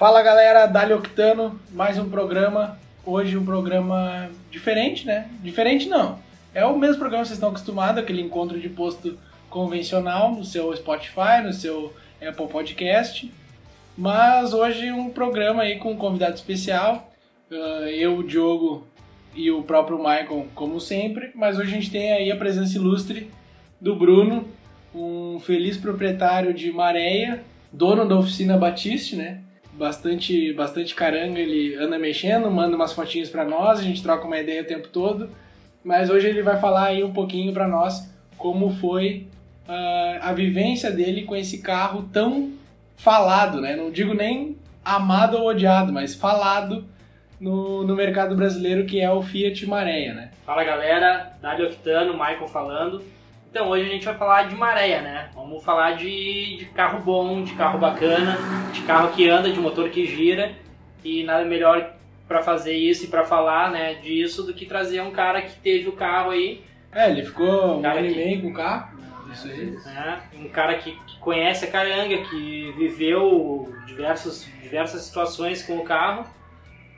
Fala galera, Dali Octano, mais um programa. Hoje um programa diferente, né? Diferente não. É o mesmo programa que vocês estão acostumados, aquele encontro de posto convencional no seu Spotify, no seu Apple Podcast. Mas hoje um programa aí com um convidado especial. Uh, eu, o Diogo e o próprio Michael, como sempre. Mas hoje a gente tem aí a presença ilustre do Bruno, um feliz proprietário de Maréia, dono da oficina Batiste, né? Bastante, bastante caranga, ele anda mexendo, manda umas fotinhas para nós, a gente troca uma ideia o tempo todo. Mas hoje ele vai falar aí um pouquinho para nós como foi uh, a vivência dele com esse carro tão falado, né? Não digo nem amado ou odiado, mas falado no, no mercado brasileiro que é o Fiat Maréia, né? Fala galera, Dário Octano, Michael falando. Então hoje a gente vai falar de maréia, né? Vamos falar de, de carro bom, de carro bacana, de carro que anda, de motor que gira e nada melhor para fazer isso e para falar, né, disso do que trazer um cara que teve o carro aí. É, ele ficou um, ano e meio com o carro. Isso aí. É, um cara que, que, conhece a caranga, que viveu diversos, diversas situações com o carro.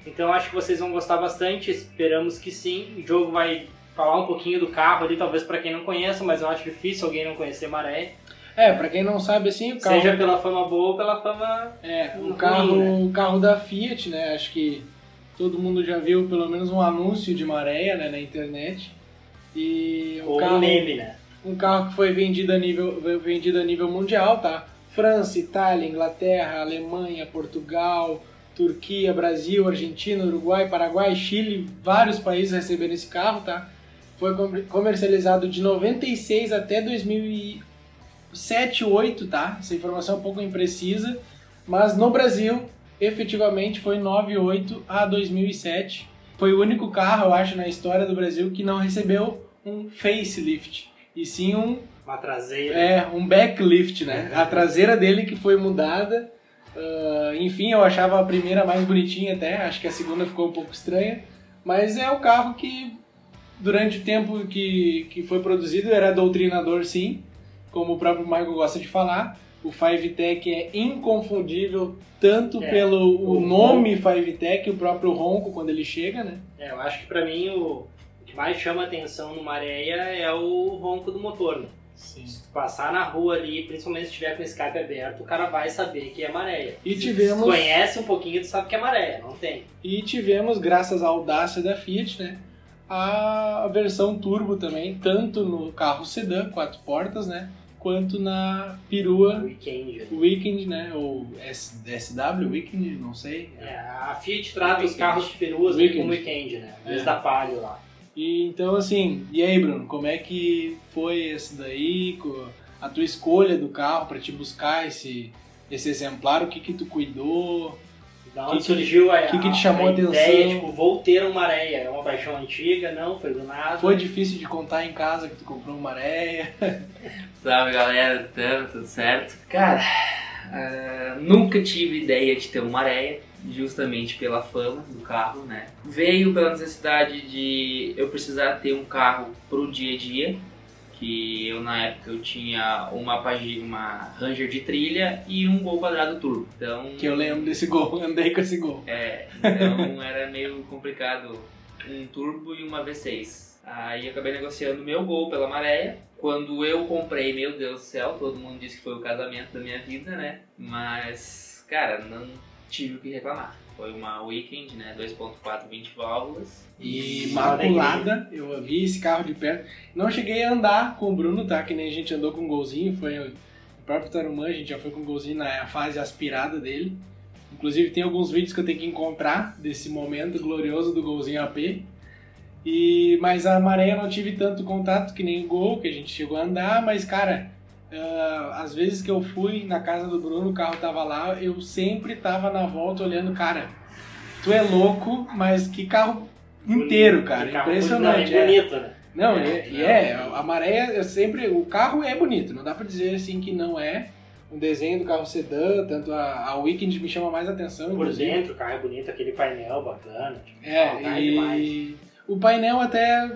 Então acho que vocês vão gostar bastante, esperamos que sim. O jogo vai falar um pouquinho do carro ali, talvez para quem não conheça, mas eu acho difícil alguém não conhecer Maré. É, para quem não sabe assim, o carro seja pela fama boa ou pela fama é, o carro, né? o carro da Fiat, né? Acho que todo mundo já viu pelo menos um anúncio de Maréia, né, na internet. E um ou carro, um meme, né? Um carro que foi vendido a nível vendido a nível mundial, tá? França, Itália, Inglaterra, Alemanha, Portugal, Turquia, Brasil, Argentina, Uruguai, Paraguai, Chile, vários países receberam esse carro, tá? Foi comercializado de 96 até 2007, 8, tá? Essa informação é um pouco imprecisa, mas no Brasil, efetivamente, foi 98 a 2007. Foi o único carro, eu acho, na história do Brasil que não recebeu um facelift, e sim um... Uma traseira. É, um backlift, né? A traseira dele que foi mudada. Uh, enfim, eu achava a primeira mais bonitinha até, acho que a segunda ficou um pouco estranha. Mas é o carro que durante o tempo que, que foi produzido, era doutrinador sim, como o próprio Michael gosta de falar. O Five Tech é inconfundível, tanto é, pelo o, nome Five Tech, o próprio ronco quando ele chega, né? É, eu acho que para mim o, o, que mais chama atenção no Maréia é o ronco do motor, né? Sim. Se passar na rua ali, principalmente se tiver com o escape aberto, o cara vai saber que é maréia. E tivemos... Se conhece um pouquinho, tu sabe que é maréia, não tem. E tivemos, graças à audácia da Fiat, né? A versão turbo também, tanto no carro sedã, quatro portas, né? Quanto na perua Weekend, Weekend né? Ou SW, Weekend, não sei. É, a Fiat trata os carros de peruas Weekend. como Weekend, né? Desde é. a Palio lá. E então assim, e aí Bruno, como é que foi esse daí, a tua escolha do carro para te buscar esse, esse exemplar, o que que tu cuidou? Da onde que surgiu a, que, que te chamou a, a atenção? ideia, tipo, vou ter uma areia. É uma paixão antiga, não, foi do nada. Foi difícil de contar em casa que tu comprou uma areia. Salve galera, tudo, tudo certo? Cara, uh, nunca tive ideia de ter uma areia, justamente pela fama do carro, né? Veio pela necessidade de eu precisar ter um carro pro dia a dia, que eu na época eu tinha uma uma Ranger de trilha e um Gol quadrado turbo. Então que eu lembro desse Gol, andei com esse Gol. É, então era meio complicado um turbo e uma V6. Aí acabei negociando meu Gol pela Maréia. Quando eu comprei, meu Deus do céu, todo mundo disse que foi o casamento da minha vida, né? Mas, cara, não tive o que reclamar. Foi uma Weekend, né? 2.4, 20 válvulas. E maculada, eu vi esse carro de perto. Não cheguei a andar com o Bruno, tá? Que nem a gente andou com golzinho, foi o próprio Tarumã, a gente já foi com golzinho na fase aspirada dele. Inclusive tem alguns vídeos que eu tenho que encontrar desse momento glorioso do golzinho AP. E, mas a Maréia não tive tanto contato que nem o Gol, que a gente chegou a andar, mas cara, uh, às vezes que eu fui na casa do Bruno, o carro tava lá, eu sempre tava na volta olhando, cara, tu é louco, mas que carro inteiro, cara, carro impressionante. É bonito, né? Não, é, e é, é, a Maréia, eu sempre, o carro é bonito, não dá pra dizer assim que não é, o desenho do carro sedã, tanto a, a Weekend me chama mais atenção. Por inclusive. dentro o carro é bonito, aquele painel bacana. Tipo, é, e o painel até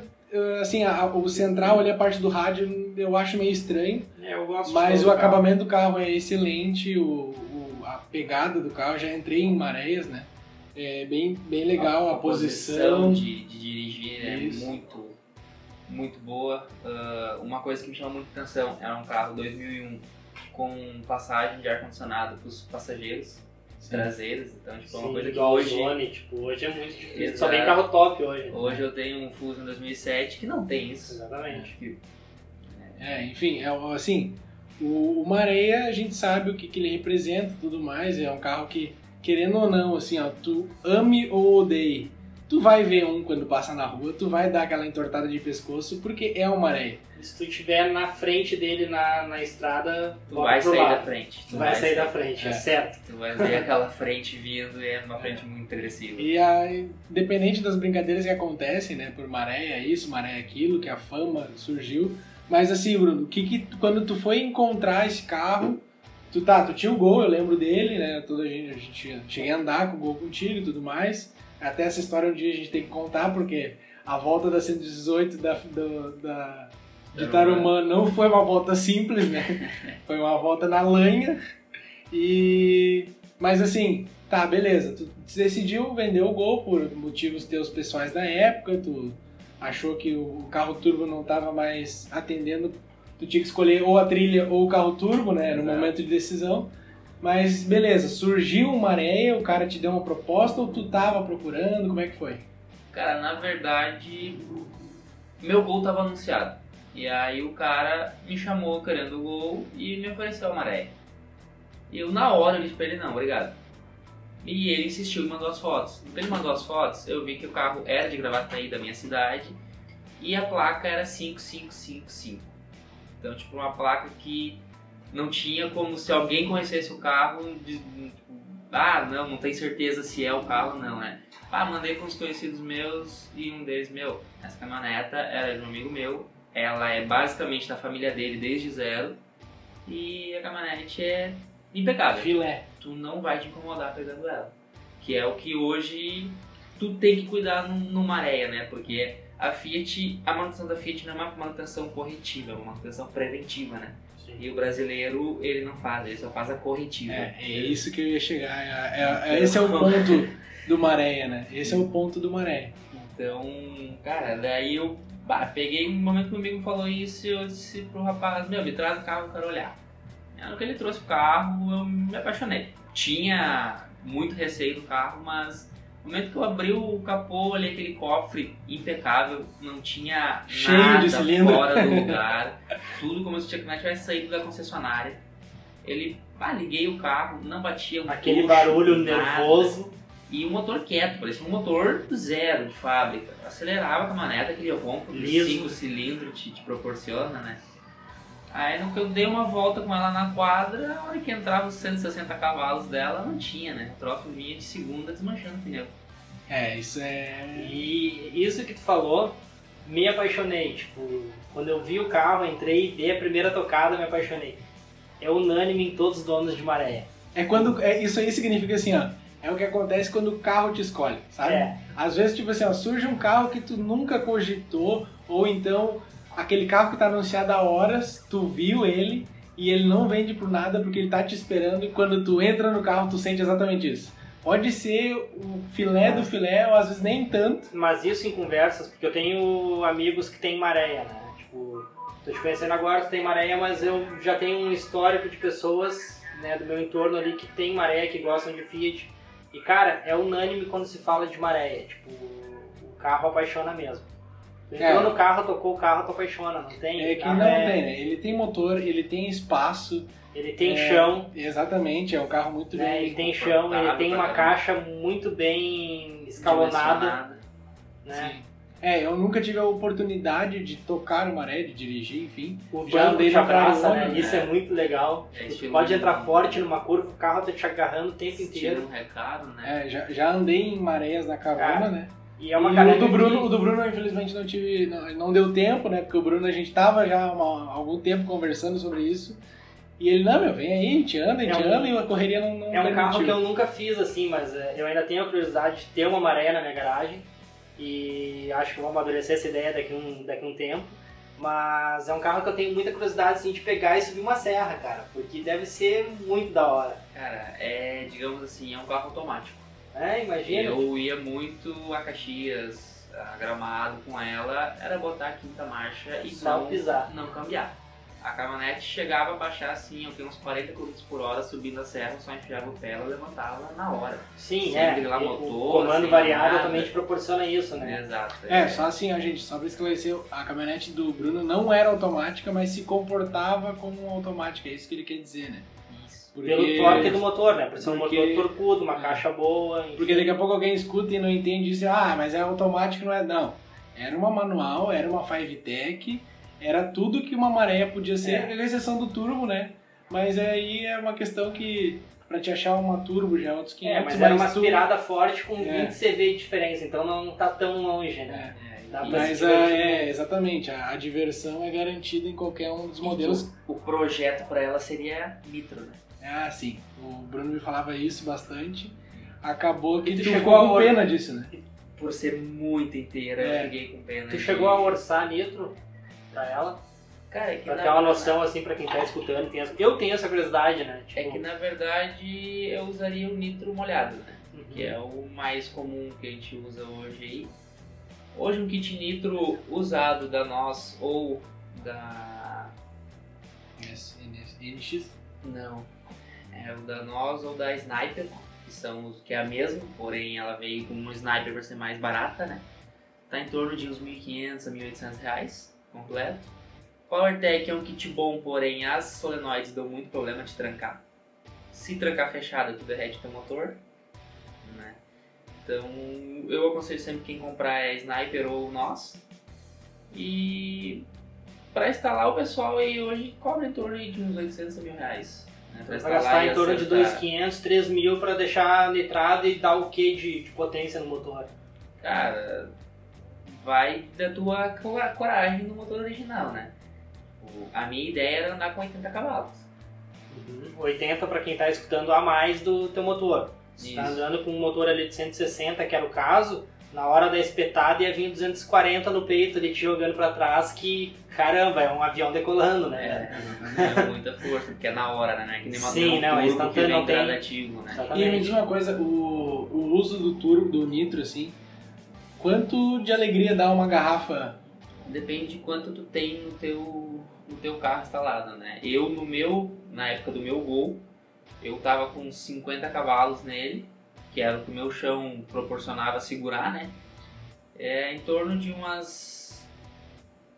assim, a, o central ali, a parte do rádio, eu acho meio estranho. É, eu gosto Mas o acabamento do carro é excelente, o, o, a pegada do carro, já entrei em Mareias, né? É bem, bem legal a, posição. de, de dirigir é Isso. muito, muito boa. Ah, uma coisa que me chamou muita atenção era um carro 2001 com passagem de ar-condicionado para os passageiros traseiros. Então, tipo, é uma Sim, coisa que igual hoje, Zone, tipo, hoje é muito difícil. Exato. Só vem carro top hoje. hoje eu tenho um Fuso em 2007 que não tem isso. Exatamente. Que É, enfim, é, o- assim, o, o Mareia a gente sabe o que, que ele representa e tudo mais, é um carro que, querendo ou não, assim, ó, tu ame ou odeie, tu vai ver um quando passa na rua, tu vai dar aquela entortada de pescoço, porque é o Mareia. Se tu estiver na frente dele na, na estrada, tu vai sair lado. da frente. Tu vai sair da frente, é, É. certo. Tu vai ver aquela frente vindo e é uma frente muito agressiva. E a, independente das brincadeiras que acontecem, né, por Maréia isso, Maréia aquilo, que a fama surgiu, mas assim, Bruno, o que que, tu- quando tu foi encontrar esse carro, tu tá, tu tinha o Gol, eu lembro dele, né, toda a gente, a gente cheguei a andar com o Gol contigo e tudo mais, até essa história um dia a gente tem que contar, porque a volta da 118 da, do, da, de Tarumã não foi uma volta simples, né, foi uma volta na lanha, e... Mas assim, tá, beleza, tu decidiu vender o Gol por motivos teus pessoais da época, tu achou que o carro turbo não estava mais atendendo, tu tinha que escolher ou a trilha ou o carro turbo, né, no Exato. momento de decisão. Mas beleza, surgiu uma areia, o cara te deu uma proposta ou tu tava procurando, como é que foi? Cara, na verdade, meu gol tava anunciado. E aí o cara me chamou querendo o gol e me ofereceu a maré. E eu na hora eu disse pra ele, não, obrigado. E ele insistiu e mandou as fotos. Quando ele mandou as fotos, eu vi que o carro era de Gravataí da minha cidade e a placa era 5555. Então, tipo, uma placa que não tinha como se alguém conhecesse o carro, de- tipo, ah, não, não tem certeza se é o carro, não, né? Ah, mandei com os conhecidos meus e um deles, meu, essa caminhoneta era de um amigo meu, ela é basicamente da família dele desde zero e a caminhonete é impecável. Filé. Tu não vai te incomodar pegando ela. Que é o que hoje tu tem que cuidar num- numa areia, né? Porque a Fiat, a manutenção da Fiat não é uma manutenção corretiva, é uma manutenção preventiva, né? E o brasileiro, ele não faz, ele só faz a corretiva. É, é isso que eu ia chegar. É, é- é- esse é o ponto do Maréia, né? Esse é o ponto do Maréia. Então, cara, daí eu bah, peguei um momento que o amigo falou isso e eu disse pro rapaz, meu, me traz o carro, eu quero olhar. Aí, no que ele trouxe o carro, eu me apaixonei. Tinha muito receio do carro, mas no momento que eu abri o capô, olhei aquele cofre impecável, não tinha Cheio nada de cilindro. fora do lugar, tudo como se tinha- tivesse saído da concessionária. Ele, ah, liguei o carro, não batia um Aquele tucho, barulho nada. nervoso. E o motor quieto, parecia um motor zero de fábrica. Acelerava a caminhoneta, aquele ronco de. 5 cilindros te, te proporciona, né? Aí no que eu dei uma volta com ela na quadra, a hora que entrava os 160 cavalos dela, não tinha, né? O troço vinha de segunda desmanchando o pneu. É, isso é. E isso que tu falou, me apaixonei. Tipo, quando eu vi o carro, entrei, dei a primeira tocada, me apaixonei. É unânime em todos os donos de maré. É quando. É, isso aí significa assim, ó. É o que acontece quando o carro te escolhe, sabe? É, Às vezes, tipo assim, ó, surge um carro que tu nunca cogitou, ou então aquele carro que tá anunciado há horas, tu viu ele e ele não vende por nada porque ele tá te esperando e quando tu entra no carro tu sente exatamente isso. Pode ser o filé do filé, ou às vezes nem tanto. mas isso em conversas, porque eu tenho amigos que têm maréia, né? Tipo, tô te conhecendo agora, tu tem maréia, mas eu já tenho um histórico de pessoas né, do meu entorno ali que tem maréia, que gostam de Fiat. E cara, é unânime quando se fala de maréia. Tipo, o carro apaixona mesmo. Entrou É. no carro, tocou o carro, tu apaixona, não tem? É que Carro não é- tem, né? Ele tem motor, ele tem espaço. Ele tem É, chão, Exatamente, é um carro muito né? bem. Ele tem chão, ele tem uma caixa muito bem escalonada, né? Sim. É, eu nunca tive a oportunidade de tocar uma maré, de dirigir, enfim. O Já andei na abraça, carona, né? Isso né? é muito legal. É Tu estilo pode entrar forte numa curva, o carro tá te agarrando o tempo Tira inteiro. um recado, né? É, já, já andei em mareias na carona, Cara, né? E é uma e o do Bruno, que- o do Bruno infelizmente não tive, não, não deu tempo, né? Porque o Bruno a gente tava já há algum tempo conversando sobre isso. E ele, não, meu, vem aí, a gente anda, a gente É um- anda, e a correria não, não É um carro que eu nunca fiz assim, mas é, eu ainda tenho a curiosidade de ter uma maré na minha garagem. E acho que vou amadurecer essa ideia daqui um, daqui um tempo. Mas é um carro que eu tenho muita curiosidade assim, de pegar e subir uma serra, cara. Porque deve ser muito da hora. Cara, é, digamos assim, é um carro automático. É, imagina. Eu ia muito a Caxias, a Gramado com ela, era botar a quinta marcha e Só não, pisar. não cambiar. A caminhonete chegava a baixar assim, eu tenho uns 40 km por hora subindo a serra, só enfiava o pé, ela levantava na hora. Sim, Sem é. grilar o motor, comando variável nada. também te proporciona isso, né? Exato. É, só assim, ó, gente, só pra esclarecer, a caminhonete do Bruno não era automática, mas se comportava como uma automática, é isso que ele quer dizer, né? Porque- Pelo torque do motor, né? Por ser um porque- motor torcudo, uma É. caixa boa. enfim. Porque daqui a pouco alguém escuta e não entende isso, ah, mas é automático, não é? Não. Era uma manual, era uma 5-tech, era tudo que uma maré podia ser, É. com exceção do turbo, né? Mas aí é uma questão que, pra te achar uma turbo já é outros 500, É, mas era uma tu- aspirada forte com É. 20 CV de diferença, então não tá tão longe, né? É. É, Dá e pra Mas a- divertir é, exatamente, a, a diversão é garantida em qualquer um dos modelos. o projeto pra ela seria Nitro, né? Ah, sim. O Bruno me falava isso bastante. Acabou que tu tu, chegou com or- pena disso, né? Por ser muito inteira, É. eu fiquei com pena. Tu de- chegou a orçar nitro pra ela? Cara, é que Pra na- ter uma noção, assim, pra quem tá escutando. Tem essa... Eu tenho essa curiosidade, né? Tipo, É que na verdade eu usaria o nitro molhado, né? uhum. Que é o mais comum que a gente usa hoje aí. Hoje um kit nitro usado da nós ou da. NX. Não. É o da nós ou da Sniper, que são os que é a mesma, porém ela veio com um Sniper para ser mais barata, né? Tá em torno de uns 1.500 a 1.800 reais completo. PowerTech é um kit bom, porém as solenoides dão muito problema de trancar. Se trancar fechada, tu derrete teu motor. Né? Então eu aconselho sempre quem comprar é Sniper ou nós. E para instalar o pessoal aí hoje cobra em torno de uns 800 mil reais. Né? Pra Vai gastar em torno de acertar. 2.500, 3 mil pra deixar nitrado e dar o que de, de potência no motor? Cara, vai da tua cora- coragem no motor original, né? A minha ideia era andar com 80 cavalos. 80 pra quem tá escutando a mais do teu motor. Se tá andando com um motor ali de 160, que era o caso, na hora da espetada ia vir 240 no peito ali te jogando pra trás, que caramba, é um avião decolando, né? É, é muita força, porque é na hora, né? Não é que nem uma Sim, um não, é instantâneo, que vem não tem- gradativo, né? E me diz uma coisa, o, o uso do turbo, do nitro, assim, quanto de alegria dá uma garrafa? Depende de quanto tu tem no teu, no teu carro instalado, né? Eu, no meu, na época do meu Gol, eu tava com 50 cavalos nele, que era o que o meu chão proporcionava segurar, né? É em torno de umas,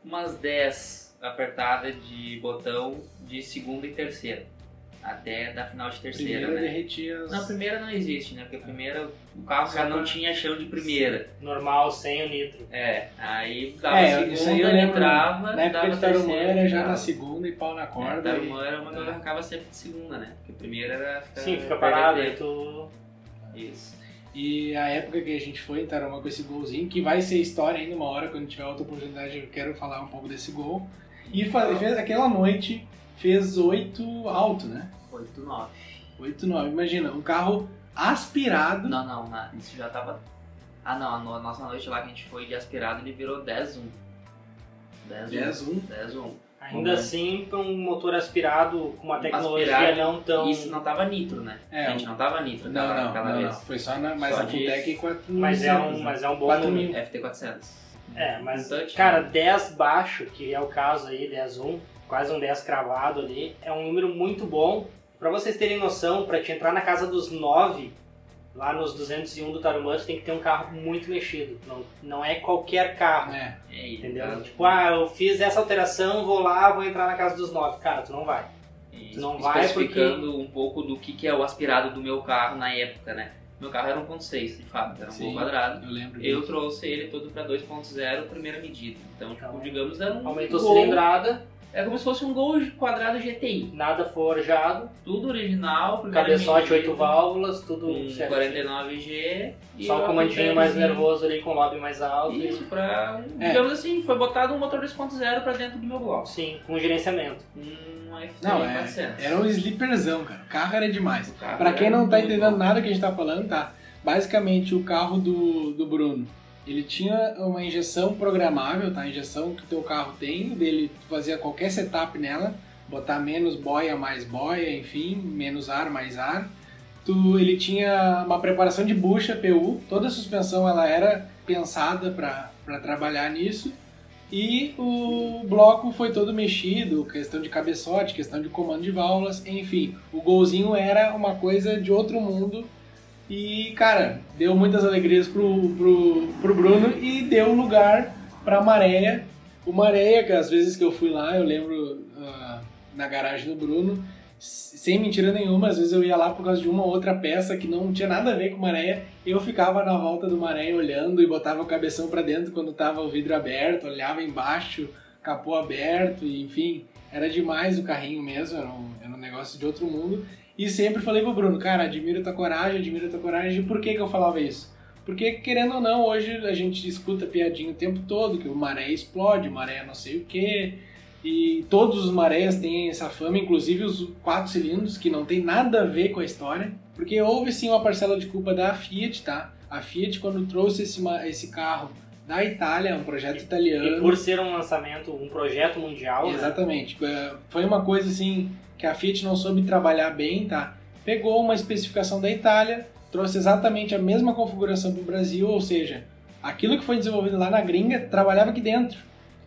umas 10 apertadas de botão de segunda e terceira. Até da final de terceira, Primeiro né? derretia as... Não, a primeira não existe, né? Porque a primeira, o carro já não tinha chão de primeira. Normal, sem o nitro. É, aí dava É, a isso aí segunda, eu lembro, entrava, Na época dava de a terceira, Tarumã já na segunda e pau na É, corda. Tarumã e- era uma que eu arrancava sempre de segunda, né? Porque a primeira era ficar Sim, fica parado, aí tu... Isso. E a época que a gente foi em Tarumã com esse golzinho, que vai ser história ainda uma hora, quando tiver outra oportunidade eu quero falar um pouco desse gol. E fa- fez aquela noite, fez oito alto, né? 8, 9. 8, 9. Imagina, um carro aspirado. Não, não, na- isso já tava. Ah não, a, no- a nossa noite lá que a gente foi de aspirado ele virou 10 1. 10 10 1. 10 1. Ainda Uhum. assim, pra um motor aspirado com uma tecnologia Aspirado, não tão... Isso não tava nitro, né? É, a gente não tava nitro Não, aquela, não, aquela não, vez. não. Foi só na. Mas Só a Fulltech 4 Mas é um, mas é um bom 4 número. mil. FT400. É, mas, Um cara, né? 10 baixo, que é o caso aí, 10 1, quase um 10 cravado ali, é um número muito bom. Pra vocês terem noção, pra te entrar na casa dos 9, lá nos 201 do Tarumã, tu tem que ter um carro muito mexido. Não, não é qualquer carro, É. É, e entendeu? caso, Tipo, ah, eu fiz essa alteração, vou lá, vou entrar na casa dos 9. Cara, tu não vai. E Tu não vai especificando um pouco do que, que é o aspirado do meu carro na época, né? Meu carro era 1.6 de fábrica, era um Sim. gol quadrado. Eu lembro. Eu disso. trouxe ele todo para 2.0, primeira medida. Então, tipo, Então, digamos, era um Aumentou a Gol- cilindrada, É como se fosse um Gol quadrado GTI. nada forjado, Tudo original, cabeçote, medida, 8 válvulas, tudo certo. 49G. e Só o a comandinho mais nervoso ali com o lobby mais alto. Isso, pra. É. Digamos assim, foi botado um motor 2.0 pra dentro do meu bloco. Sim, com gerenciamento. Um FT Não, é, 400. era um sleeperzão, cara. O carro era demais. Carro Pra quem não tá entendendo bom. nada que a gente tá falando, tá? Basicamente, o carro do, do Bruno, Ele tinha uma injeção programável, tá? A injeção que o teu carro tem, dele fazia qualquer setup nela, botar menos boia, mais boia, enfim, menos ar, mais ar. Tu, ele tinha uma preparação de bucha, PU, toda a suspensão ela era pensada para trabalhar nisso. E o bloco foi todo mexido, questão de cabeçote, questão de comando de válvulas, enfim. O golzinho era uma coisa de outro mundo e, cara, deu muitas alegrias pro, pro, pro Bruno e deu lugar pra Maréia. O Maréia, que às vezes que eu fui lá, eu lembro uh, na garagem do Bruno, sem mentira nenhuma, às vezes eu ia lá por causa de uma ou outra peça que não tinha nada a ver com Maréia, eu ficava na volta do Maréia olhando e botava o cabeção para dentro quando tava o vidro aberto, olhava embaixo, capô aberto, e, enfim, era demais o carrinho mesmo, era um, era um negócio de outro mundo. E sempre falei pro Bruno, cara, admiro tua coragem, admiro tua coragem. E por que que eu falava isso? Porque, querendo ou não, hoje a gente escuta piadinha o tempo todo, que o maré explode, maré não sei o quê. E todos os marés têm essa fama, inclusive os quatro cilindros, que não tem nada a ver com a história. Porque houve sim uma parcela de culpa da Fiat, tá? A Fiat, quando trouxe esse, esse carro da Itália, um projeto italiano. E por ser um lançamento, um projeto mundial. Né? Exatamente. Né? Foi uma coisa assim que a Fiat não soube trabalhar bem, tá? Pegou uma especificação da Itália, trouxe exatamente a mesma configuração para o Brasil, ou seja, aquilo que foi desenvolvido lá na gringa trabalhava aqui dentro.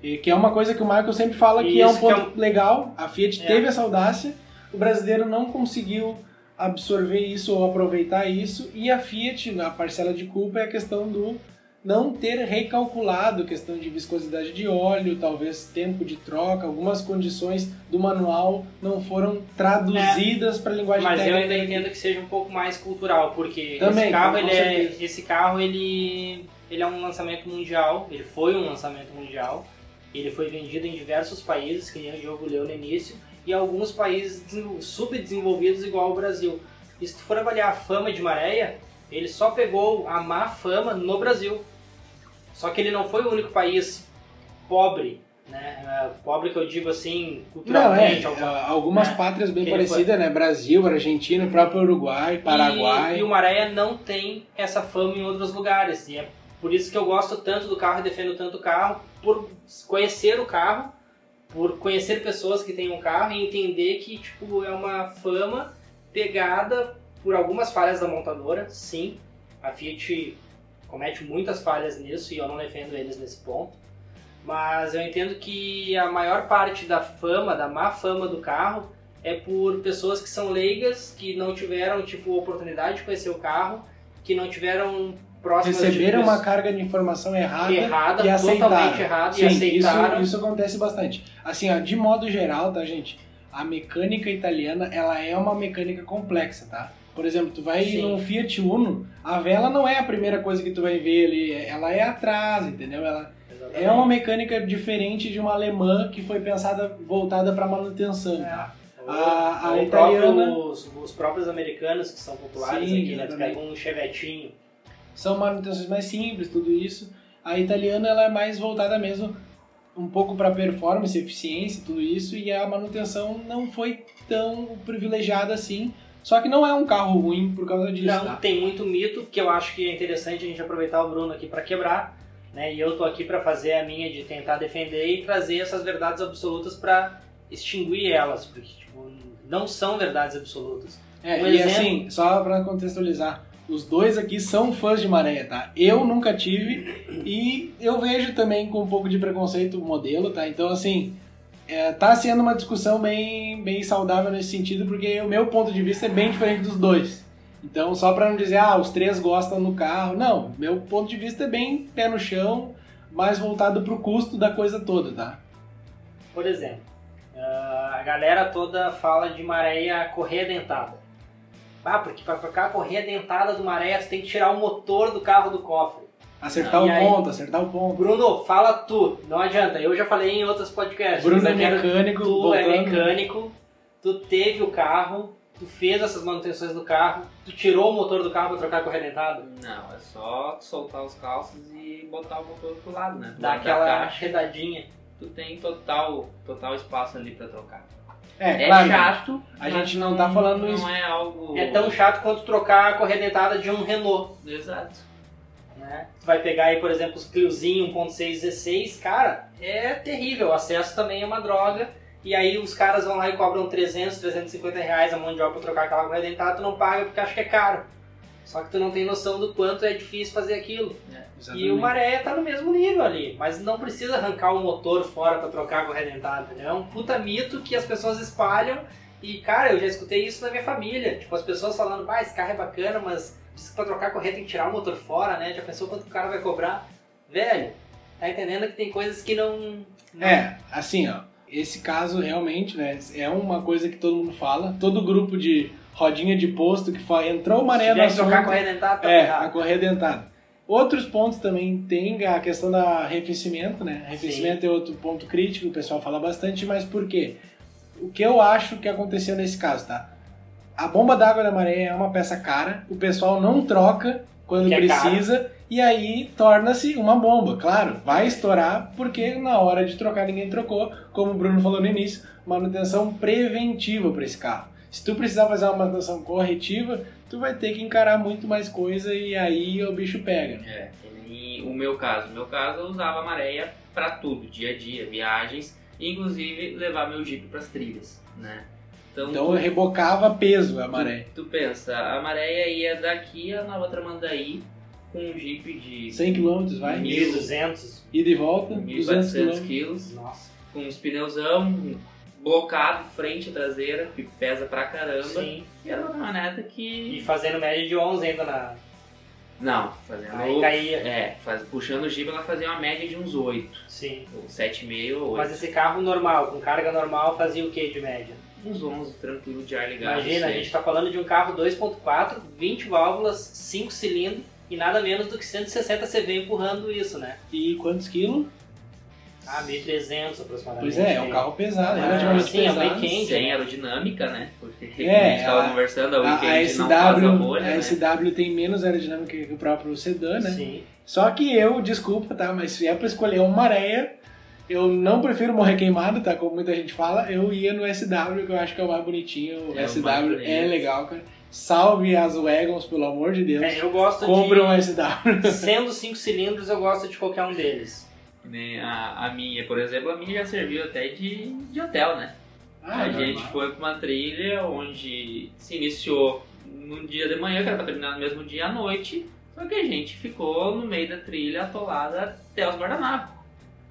E, que é uma coisa que o Michael sempre fala que é um ponto é um... legal. A Fiat é. teve essa audácia, o brasileiro não conseguiu absorver isso ou aproveitar isso, e a Fiat, na parcela de culpa, é a questão do não ter recalculado questão de viscosidade de óleo, talvez tempo de troca, algumas condições do manual não foram traduzidas é, para a linguagem mas técnica. Mas eu ainda entendo que seja um pouco mais cultural, porque Também, esse carro, ele é, esse carro ele, ele é um lançamento mundial, ele foi um lançamento mundial, ele foi vendido em diversos países, que nem o Diogo leu no início, e alguns países subdesenvolvidos igual o Brasil. E se tu for avaliar a fama de Maréia, ele só pegou a má fama no Brasil. Só que ele não foi o único país pobre, né? É, pobre que eu digo assim, culturalmente. Não, é, algumas né? pátrias bem parecidas, né? Brasil, Argentina, próprio Uruguai, Paraguai. E, e o Maréia não tem essa fama em outros lugares. E é por isso que eu gosto tanto do carro e defendo tanto o carro, por conhecer o carro, por conhecer pessoas que têm um carro e entender que tipo, é uma fama pegada por algumas falhas da montadora, sim. A Fiat comete muitas falhas nisso e eu não defendo eles nesse ponto. Mas eu entendo que a maior parte da fama, da má fama do carro, é por pessoas que são leigas, que não tiveram tipo oportunidade de conhecer o carro, que não tiveram próximas receberam uma carga de informação errada, errada e aceitaram. totalmente errada Sim, e aceitaram. Isso, isso acontece bastante. Assim, ó, de modo geral, tá, gente? A mecânica italiana, ela é uma mecânica complexa, tá? Por exemplo, tu vai Sim. num Fiat Uno, a vela não é a primeira coisa que tu vai ver ali, ela é atrás, entendeu? Ela Exatamente. é uma mecânica diferente de uma alemã que foi pensada voltada para manutenção. É. A, a italiana, os, os, próprios americanos que são populares Sim, aqui, né? Tu pega um chevetinho. São manutenções mais simples, tudo isso. A italiana ela é mais voltada mesmo um pouco para performance, eficiência, tudo isso, e a manutenção não foi tão privilegiada assim só que não é um carro ruim por causa disso. Não, tá? tem muito mito que eu acho que é interessante a gente aproveitar o Bruno aqui para quebrar, né? E eu tô aqui para fazer a minha de tentar defender e trazer essas verdades absolutas para extinguir elas, porque tipo, não são verdades absolutas. É, um e exemplo... assim, só para contextualizar, os dois aqui são fãs de maré, tá? Eu nunca tive e eu vejo também com um pouco de preconceito o modelo, tá? Então assim, é, tá sendo uma discussão bem, bem saudável nesse sentido, porque o meu ponto de vista é bem diferente dos dois. Então, só para não dizer, ah, os três gostam no carro. Não, meu ponto de vista é bem pé no chão, mais voltado pro custo da coisa toda, tá? Por exemplo, ah, a galera toda fala de maréia correia dentada. Ah, porque para trocar a correia dentada do maré, você tem que tirar o motor do carro do cofre. Acertar e o aí, ponto, acertar o ponto. Bruno, fala tu. Não adianta. Eu já falei em outros podcasts. Bruno é mecânico. Tu voltando. é mecânico. Tu teve o carro. Tu fez essas manutenções do carro. Tu tirou o motor do carro pra trocar com o redentado? Não, é só soltar os calços e botar o motor pro lado, né? Dar aquela redadinha. Tu tem total, total espaço ali pra trocar. É, é claro, chato. A gente não tá falando não isso. Não é algo. É tão chato quanto trocar a corredentada de um Renault. Exato. Né? Tu vai pegar aí, por exemplo, os Cliozinho 1.616, cara, é terrível. O acesso também é uma droga. E aí os caras vão lá e cobram 300, 350 reais a mão de obra pra trocar aquela correia dentada, tu não paga porque acha que é caro. Só que tu não tem noção do quanto é difícil fazer aquilo. E o Maré tá no mesmo nível ali, mas não precisa arrancar o motor fora pra trocar a correia dentada? É um puta mito que as pessoas espalham e, cara, eu já escutei isso na minha família. Tipo, as pessoas falando, ah, esse carro é bacana, mas diz que pra trocar a correia tem que tirar o motor fora, né? Já pensou quanto o cara vai cobrar? Velho, tá entendendo que tem coisas que não... não... É, assim, ó, esse caso realmente, né, é uma coisa que todo mundo fala. Todo grupo de rodinha de posto que fala, entrou Maré Se no que trocar a assunto, correia dentada, tá É, errado. a correia dentada. Outros pontos também tem a questão da arrefecimento, né? Arrefecimento é outro ponto crítico, o pessoal fala bastante, mas por quê? O que eu acho que aconteceu nesse caso, tá? A bomba d'água da maré é uma peça cara, o pessoal não troca quando Que é precisa, e aí torna-se uma bomba. Claro, vai estourar porque na hora de trocar ninguém trocou, como o Bruno falou no início, manutenção preventiva para esse carro. Se tu precisar fazer uma manutenção corretiva, tu vai ter que encarar muito mais coisa e aí o bicho pega. É, e o meu caso, o meu caso eu usava a maréia pra tudo, dia a dia, viagens, inclusive levar meu Jeep pras trilhas, né? Então, Então tu, eu rebocava peso a maré. tu pensa, a maréia ia daqui a Nova Tramandaí com um Jeep de 100 km, vai? Mil. 1.200. Ida e volta, 200 1.400 km. quilos, Nossa. com os pneuzão blocado, frente e traseira, que pesa pra caramba. Sim. E era uma E que... fazendo média de 11 ainda na... Não, fazendo... Aí caía. É, faz, puxando o Jeep ela fazia uma média de uns 8, Sim. ou 7,5 ou 8. Mas esse carro normal, com carga normal, fazia o que de média? Uns 11, tranquilo, de ar ligado. Imagina, a sei. gente tá falando de um carro 2.4, 20 válvulas, 5 cilindros e nada menos do que 160 CV empurrando isso, né? E quantos quilos? Ah, 1.300 aproximadamente. Pois é, é um carro pesado, Ah, relativamente sim, é um pesado. weekend. Sem aerodinâmica, né? Porque É, a gente tava a- conversando, a A, weekend a não faz a SW, bolha, a né? SW tem menos aerodinâmica que o próprio sedã, né? Sim. Só que eu, desculpa, tá? Mas se é pra escolher uma maréia, eu não prefiro morrer queimado, tá? Como muita gente fala, eu ia no SW, que eu acho que é o mais bonitinho. O É o SW mais é legal, cara. Salve as Wagons, pelo amor de Deus. É, eu gosto Compre um de... SW. Sendo 5 cilindros, eu gosto de qualquer um deles. Nem a, a minha, por exemplo, a minha já serviu até de, de hotel, né? Ah, a normal. gente foi pra uma trilha onde se iniciou num dia de manhã, que era pra terminar no mesmo dia à noite, só que a gente ficou no meio da trilha atolada até os guardanapos.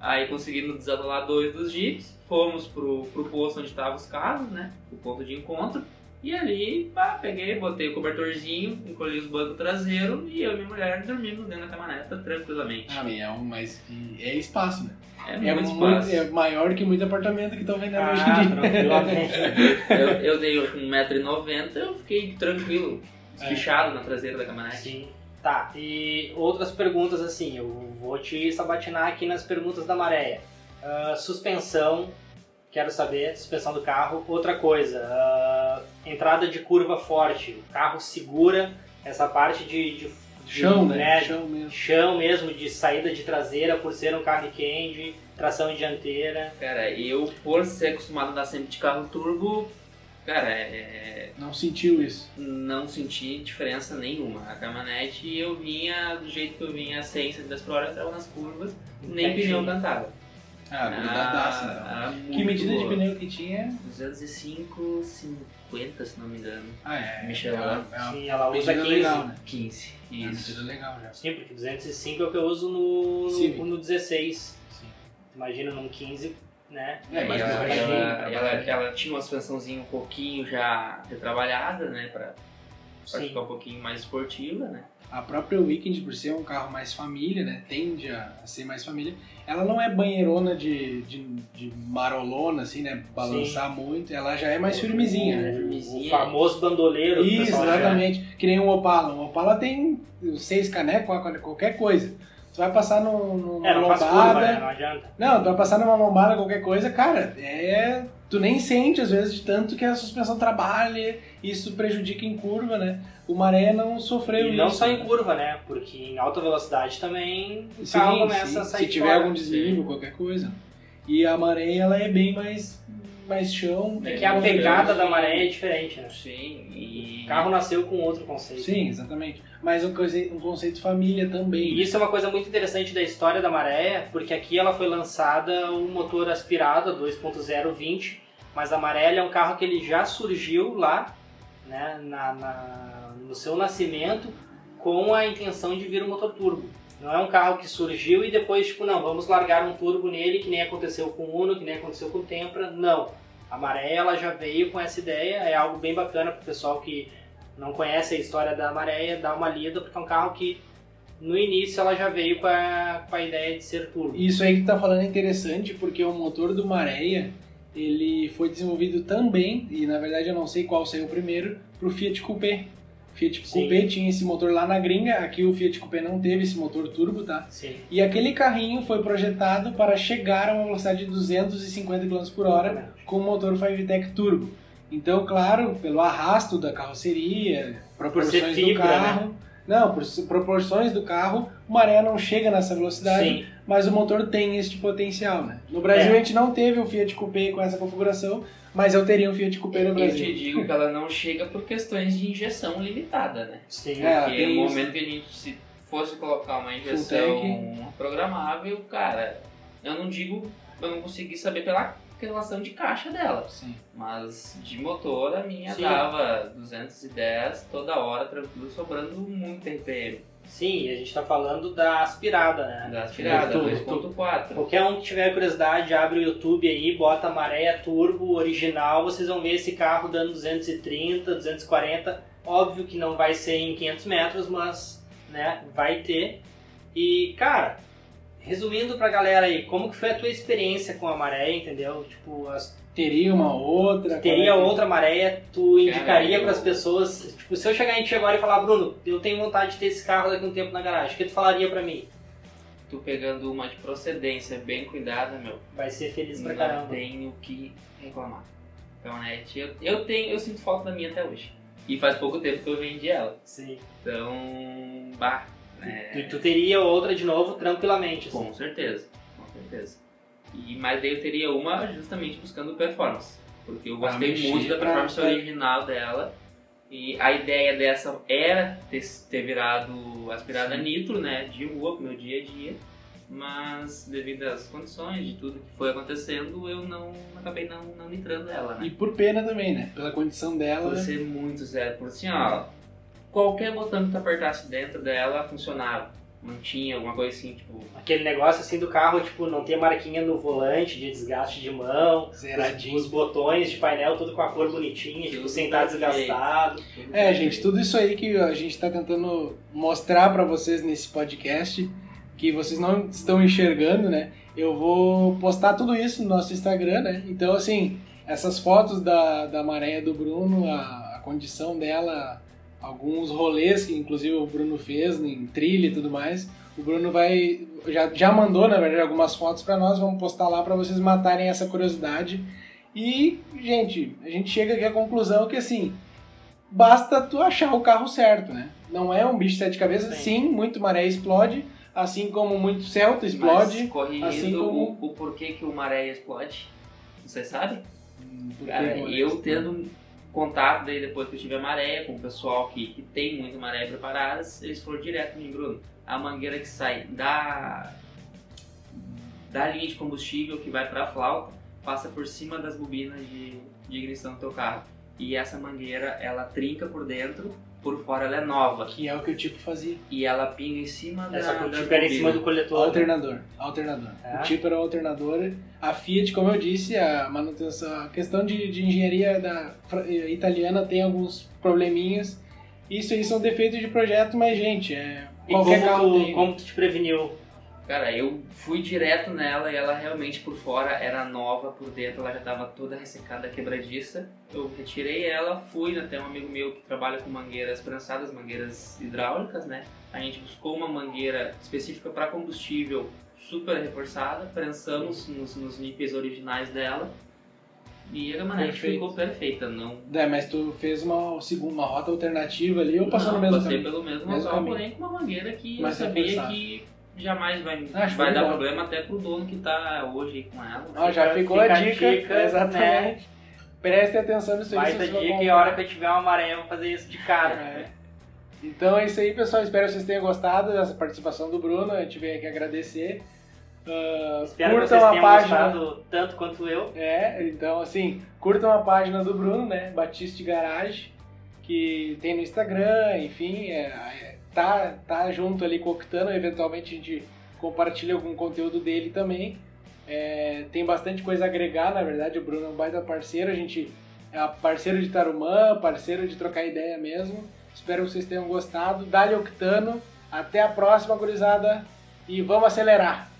Aí conseguimos desatolar dois dos jeeps, fomos pro, pro posto onde estavam os carros, né? O ponto de encontro. E ali, pá, peguei, botei o cobertorzinho, encolhi os bancos traseiros e eu e minha mulher dormimos dentro da caminhoneta tranquilamente. Ah, é um, mas é espaço, né? é É, muito muito, espaço. é maior que muito apartamento que estão vendendo hoje Ah, em dia. tranquilamente. Eu, eu dei 1,90m, eu fiquei tranquilo, É. espichado na traseira da caminhonete. Sim. Tá, e outras perguntas assim, eu vou te sabatinar aqui nas perguntas da Maréia. Ah, suspensão, quero saber, suspensão do carro. Outra coisa, ah, entrada de curva forte, o carro segura essa parte de, de, de- Chão, né? Chão mesmo. chão mesmo, de saída de traseira, por ser um carro weekend, tração dianteira. Cara, eu, por ser acostumado a andar sempre de carro turbo, cara, é, Não sentiu isso. não senti diferença nenhuma. A caminhonete eu vinha do jeito que eu vinha, a 100, 110 por hora, entrava nas curvas, nem pneu cantava. Ah, grudadaço, então. ah, Que medida de boa. pneu que tinha? 205, 50, se não me engano. Ah, é. Michelin. É uma, é uma Sim, ela usa medida 15. legal, né? 15. É uma Isso. medida legal já. Sim, porque 205 é o que eu uso no, Civic. no, no 16. Sim. Imagina num 15, né? É, mas ela, ela, ela, ela tinha uma suspensãozinha um pouquinho já retrabalhada, né? Pra, pra Sim. ficar um pouquinho mais esportiva, né? A própria Weekend, por ser um carro mais família, né? Tende a a ser mais família. Ela não é banheirona de, de, de marolona, assim, né? Balançar muito. Ela já é mais firmezinha, né? O, Firmezinha. o famoso bandoleiro. Isso, exatamente. Que nem um Opala. Um Opala tem seis canecos, qualquer coisa. Tu vai passar no, numa É, não faz lombada. curva, né? Não adianta. Não, tu vai passar numa lombada, qualquer coisa, cara, é. Tu nem sente, às vezes, de tanto que a suspensão trabalha, isso prejudica em curva, né? O Maré não sofreu E não isso. só em curva, né? Porque em alta velocidade também o Sim, carro começa sim, a sair Se tiver fora. algum desnível, qualquer coisa. E a Maré, ela é bem mais mais chão. É que a pegada da maré é diferente, né? Sim, e. O carro nasceu com outro conceito. Sim, exatamente. Mas um conceito, um conceito família também. E isso é uma coisa muito interessante da história da Maré, porque aqui ela foi lançada um motor aspirado a 2.0 20, mas a Maré é um carro que ele já surgiu lá, né, na, na- no seu nascimento, com a intenção de vir um motor turbo. Não é um carro que surgiu e depois, tipo, não, vamos largar um turbo nele, que nem aconteceu com o Uno, que nem aconteceu com o Tempra. Não. A Maré, ela já veio com essa ideia, é algo bem bacana pro pessoal que não conhece a história da Maré, dar uma lida, porque é um carro que no início ela já veio com a, com a ideia de ser turbo. Isso aí que tá falando é interessante porque o motor do Maréia ele foi desenvolvido também, e na verdade eu não sei qual saiu primeiro, pro Fiat Coupé. Fiat Sim. Coupé tinha esse motor lá na gringa, aqui o Fiat Coupé não teve esse motor turbo, tá? Sim. E aquele carrinho foi projetado para chegar a uma velocidade de 250 km por hora com o motor 5TEC turbo. Então, claro, pelo arrasto da carroceria, proporções do fibra, né? carro, não, por proporções do carro, o Maré não chega nessa velocidade, Sim. mas o motor tem este potencial, né? No Brasil É. a gente não teve o Fiat Coupé com essa configuração, mas eu teria um Fiat Coupé no Eu Brasil. te digo que ela não chega por questões de injeção limitada, né? Sim. É, Porque no isso. momento que a gente se fosse colocar uma injeção programável, cara, eu não digo, eu não consegui saber pela relação de caixa dela. Sim. Mas de motor a minha Sim. dava 210 toda hora, tranquilo, sobrando muito RPM. Sim, a gente tá falando da aspirada, né? Da aspirada, Tu- 2.4. Qualquer um que tiver curiosidade, abre o YouTube aí, bota Maré Turbo original, vocês vão ver esse carro dando 230, 240. Óbvio que não vai ser em 500 metros, mas né, vai ter. E, cara, resumindo pra galera aí, como que foi a tua experiência com a Maré, entendeu? Tipo, as- Teria uma outra. teria é outra Maré, tu indicaria eu- pras pessoas, tipo, se eu chegar em ti agora e falar, Bruno, eu tenho vontade de ter esse carro daqui a um tempo na garagem, o que tu falaria pra mim? Tu pegando uma de procedência bem cuidada, meu, Vai ser feliz pra não caramba. tenho o que reclamar. Caminhonete, eu, eu tenho, eu sinto falta da minha até hoje. E faz pouco tempo que eu vendi ela. Sim. Então, bah, é, E tu teria outra de novo tranquilamente. assim. com certeza, com certeza. E, mas daí eu teria uma justamente buscando performance. Porque eu gostei mexer, muito da performance pra- original dela. E a ideia dessa era ter, ter virado aspirada Sim. nitro, né? De rua pro meu dia a dia. Mas devido às condições de tudo que foi acontecendo, eu não acabei não, não nitrando ela, né? E por pena também, né? Pela condição dela. Por ser muito zero, por assim, ó, qualquer botão que tu apertasse dentro dela funcionava. Não tinha alguma coisa assim, tipo, Aquele negócio assim do carro, tipo, não ter marquinha no volante de desgaste de mão. Zeradinho. Os, os botões de painel tudo com a cor bonitinha, tipo, sem estar desgastado. É, gente, tudo isso aí que a gente está tentando mostrar para vocês nesse podcast, que vocês não estão enxergando, né? Eu vou postar tudo isso no nosso Instagram, né? Então, assim, essas fotos da, da maré do Bruno, a, a condição dela, alguns rolês que inclusive o Bruno fez em trilha e tudo mais. O Bruno vai já, já mandou, na verdade, algumas fotos para nós, vamos postar lá para vocês matarem essa curiosidade. E, gente, a gente chega aqui à conclusão que assim, basta tu achar o carro certo, né? Não é um bicho de sete cabeças, Sim. sim, muito maré explode, assim como muito Celta Mas explode. corrigindo assim como- o, o porquê que o maré explode, você sabe? Porque Cara, eu tendo contato daí depois que eu tive a maré, com o pessoal que, que tem muito maré preparadas, eles foram direto em Bruno. A mangueira que sai da, da linha de combustível que vai para a flauta passa por cima das bobinas de, de ignição do teu carro. E essa mangueira, ela trinca por dentro, por fora ela é nova. Que é o que o tipo fazia. E ela pinga em cima da, É só que o tipo era em cima do coletor. Alternador, alternador. É? O tipo era o alternador. A Fiat, como eu disse, a manutenção, a questão de, de engenharia da fra- italiana tem alguns probleminhas. Isso aí são defeitos de projeto, mas gente, é E qualquer como carro tu, tem. como tu te preveniu? Cara, eu fui direto nela e ela realmente por fora era nova, por dentro ela já estava toda ressecada, quebradiça. Eu retirei ela, fui até um amigo meu que trabalha com mangueiras prensadas, mangueiras hidráulicas, né? A gente buscou uma mangueira específica para combustível super reforçada, prensamos nos, nos níveis originais dela e a Perfeito. ficou perfeita. Não, É, mas tu fez uma, segunda, uma rota alternativa ali ou passou não, no mesmo passei caminho? pelo mesmo Mesmo local, porém com uma mangueira que Mais eu sabia que jamais vai, Acho vai dar legal. problema até pro dono que tá hoje aí com ela. Já Fica- ficou fica a a dica. dica, exatamente. Prestem atenção nisso aí. Baita vocês dica e a hora que eu tiver uma maré eu vou fazer isso de cara. É. Então é isso aí, pessoal. Espero que vocês tenham gostado dessa participação do Bruno. A gente veio aqui agradecer. Ah, Espero que curtam vocês a tenham página. gostado tanto quanto eu. É, então assim, curtam a página do Bruno, né? Batiste Garage, que tem no Instagram, enfim, é, é, tá, tá junto ali com o Octano, eventualmente a gente compartilha algum conteúdo dele também. É, tem bastante coisa a agregar, na verdade, o Bruno é um baita parceiro, a gente é parceiro de Tarumã, parceiro de trocar ideia mesmo. Espero que vocês tenham gostado. Dali Octano, até a próxima, gurizada, e vamos acelerar!